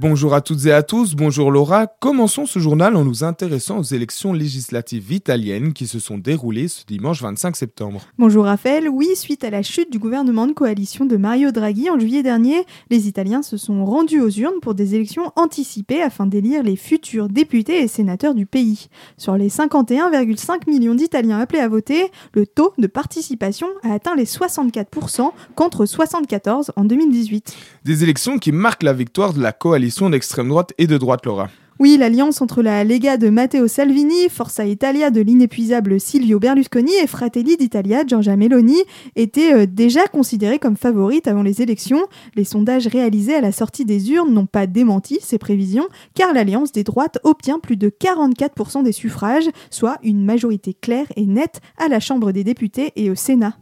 Bonjour à toutes et à tous, bonjour Laura. Commençons ce journal en nous intéressant aux élections législatives italiennes qui se sont déroulées ce dimanche 25 septembre. Bonjour Raphaël, oui, suite à la chute du gouvernement de coalition de Mario Draghi en juillet dernier, les Italiens se sont rendus aux urnes pour des élections anticipées afin d'élire les futurs députés et sénateurs du pays. Sur les 51,5 millions d'Italiens appelés à voter, le taux de participation a atteint les 64% contre 74 en 2018. Des élections qui marquent la victoire de la coalition d'extrême droite et de droite, Laura. Oui, l'alliance entre la Lega de Matteo Salvini, Forza Italia de l'inépuisable Silvio Berlusconi et Fratelli d'Italia, Giorgia Meloni, était euh, déjà considérée comme favorite avant les élections. Les sondages réalisés à la sortie des urnes n'ont pas démenti ces prévisions, car l'alliance des droites obtient plus de 44% des suffrages, soit une majorité claire et nette à la Chambre des députés et au Sénat.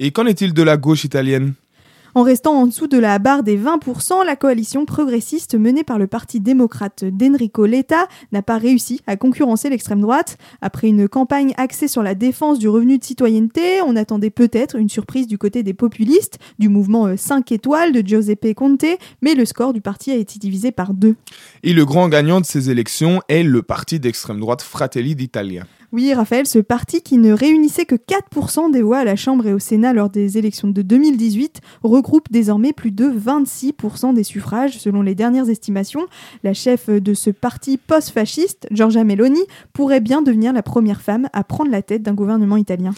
Et qu'en est-il de la gauche italienne? En restant en dessous de la barre des 20%, la coalition progressiste menée par le parti démocrate d'Enrico Letta n'a pas réussi à concurrencer l'extrême droite. Après une campagne axée sur la défense du revenu de citoyenneté, on attendait peut-être une surprise du côté des populistes, du mouvement 5 euh, étoiles de Giuseppe Conte, mais le score du parti a été divisé par deux. Et le grand gagnant de ces élections est le parti d'extrême droite Fratelli d'Italia. Oui, Raphaël, ce parti qui ne réunissait que 4% des voix à la Chambre et au Sénat lors des élections de 2018 regroupe désormais plus de 26% des suffrages selon les dernières estimations. La chef de ce parti post-fasciste, Giorgia Meloni, pourrait bien devenir la première femme à prendre la tête d'un gouvernement italien.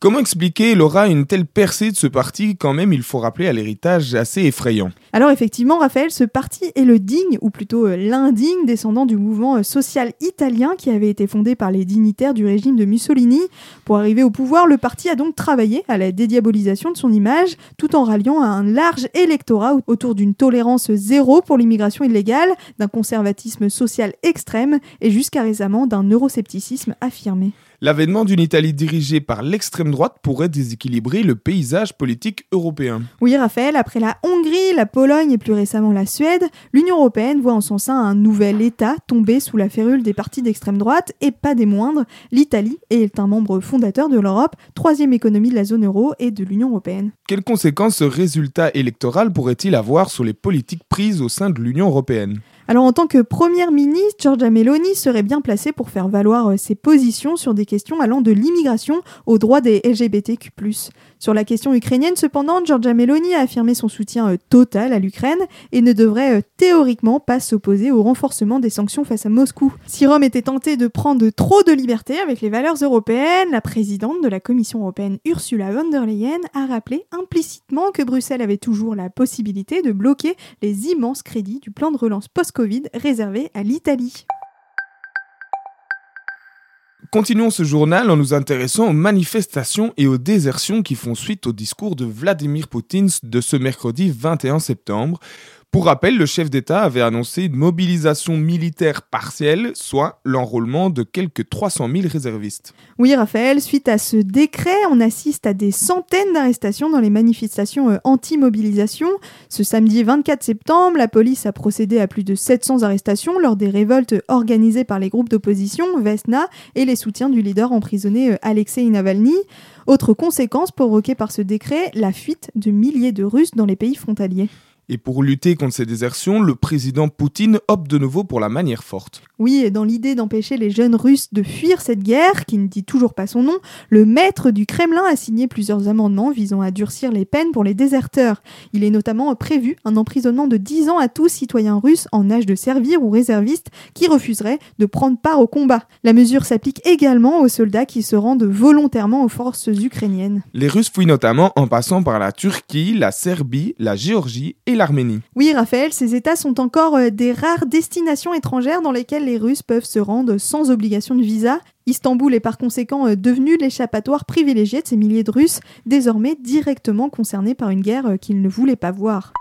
Comment expliquer, Laura, une telle percée de ce parti quand même, il faut rappeler, à l'héritage assez effrayant? Alors effectivement, Raphaël, ce parti est le digne, ou plutôt euh, l'indigne, descendant du mouvement euh, social italien qui avait été fondé par les dignitaires du régime de Mussolini. Pour arriver au pouvoir, le parti a donc travaillé à la dédiabolisation de son image, tout en ralliant à un large électorat autour d'une tolérance zéro pour l'immigration illégale, d'un conservatisme social extrême et jusqu'à récemment d'un euroscepticisme affirmé. L'avènement d'une Italie dirigée par l'extrême droite pourrait déséquilibrer le paysage politique européen. Oui, Raphaël, après la Hongrie, la Pologne et plus récemment la Suède, l'Union européenne voit en son sein un nouvel État tomber sous la férule des partis d'extrême droite et pas des moindres. L'Italie est un membre fondateur de l'Europe, troisième économie de la zone euro et de l'Union européenne. Quelles conséquences ce résultat électoral pourrait-il avoir sur les politiques prises au sein de l'Union européenne? Alors en tant que première ministre, Giorgia Meloni serait bien placée pour faire valoir euh, ses positions sur des questions allant de l'immigration aux droits des LGBTQ+. Sur la question ukrainienne, cependant, Giorgia Meloni a affirmé son soutien euh, total à l'Ukraine et ne devrait euh, théoriquement pas s'opposer au renforcement des sanctions face à Moscou. Si Rome était tenté de prendre trop de liberté avec les valeurs européennes, la présidente de la Commission européenne Ursula von der Leyen a rappelé implicitement que Bruxelles avait toujours la possibilité de bloquer les immenses crédits du plan de relance post Réservé à l'Italie. Continuons ce journal en nous intéressant aux manifestations et aux désertions qui font suite au discours de Vladimir Poutine de ce mercredi 21 septembre. Pour rappel, le chef d'État avait annoncé une mobilisation militaire partielle, soit l'enrôlement de quelques 300 000 réservistes. Oui, Raphaël, suite à ce décret, on assiste à des centaines d'arrestations dans les manifestations euh, anti-mobilisation. Ce samedi 24 septembre, la police a procédé à plus de 700 arrestations lors des révoltes organisées par les groupes d'opposition, Vesna, et les soutiens du leader emprisonné euh, Alexei Navalny. Autre conséquence provoquée par ce décret, la fuite de milliers de Russes dans les pays frontaliers. Et pour lutter contre ces désertions, le président Poutine opte de nouveau pour la manière forte. Oui, et dans l'idée d'empêcher les jeunes Russes de fuir cette guerre, qui ne dit toujours pas son nom, le maître du Kremlin a signé plusieurs amendements visant à durcir les peines pour les déserteurs. Il est notamment prévu un emprisonnement de 10 ans à tous citoyens russes en âge de servir ou réservistes qui refuseraient de prendre part au combat. La mesure s'applique également aux soldats qui se rendent volontairement aux forces ukrainiennes. Les Russes fuient notamment en passant par la Turquie, la Serbie, la Géorgie et l'Arménie. Oui, Raphaël, ces États sont encore euh, des rares destinations étrangères dans lesquelles les Russes peuvent se rendre sans obligation de visa. Istanbul est par conséquent euh, devenu l'échappatoire privilégié de ces milliers de Russes, désormais directement concernés par une guerre euh, qu'ils ne voulaient pas voir.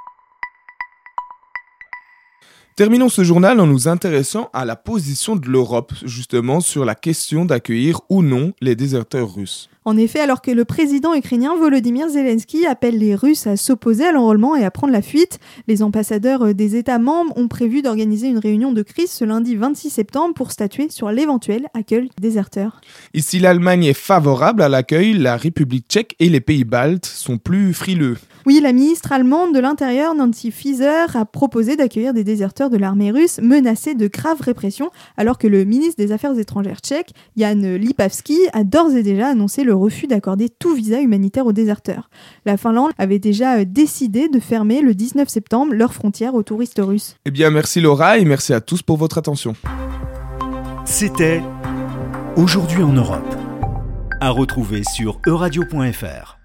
Terminons ce journal en nous intéressant à la position de l'Europe, justement sur la question d'accueillir ou non les déserteurs russes. En effet, alors que le président ukrainien Volodymyr Zelensky appelle les Russes à s'opposer à l'enrôlement et à prendre la fuite, les ambassadeurs des États membres ont prévu d'organiser une réunion de crise ce lundi 26 septembre pour statuer sur l'éventuel accueil des déserteurs. Ici, l'Allemagne est favorable à l'accueil, la République tchèque et les pays baltes sont plus frileux. Oui, la ministre allemande de l'Intérieur, Nancy Faeser, a proposé d'accueillir des déserteurs de l'armée russe menacés de graves répressions, alors que le ministre des Affaires étrangères tchèque, Jan Lipavsky, a d'ores et déjà annoncé le refus d'accorder tout visa humanitaire aux déserteurs. La Finlande avait déjà décidé de fermer le 19 septembre leurs frontières aux touristes russes. Eh bien, merci Laura et merci à tous pour votre attention. C'était Aujourd'hui en Europe. À retrouver sur euradio.fr.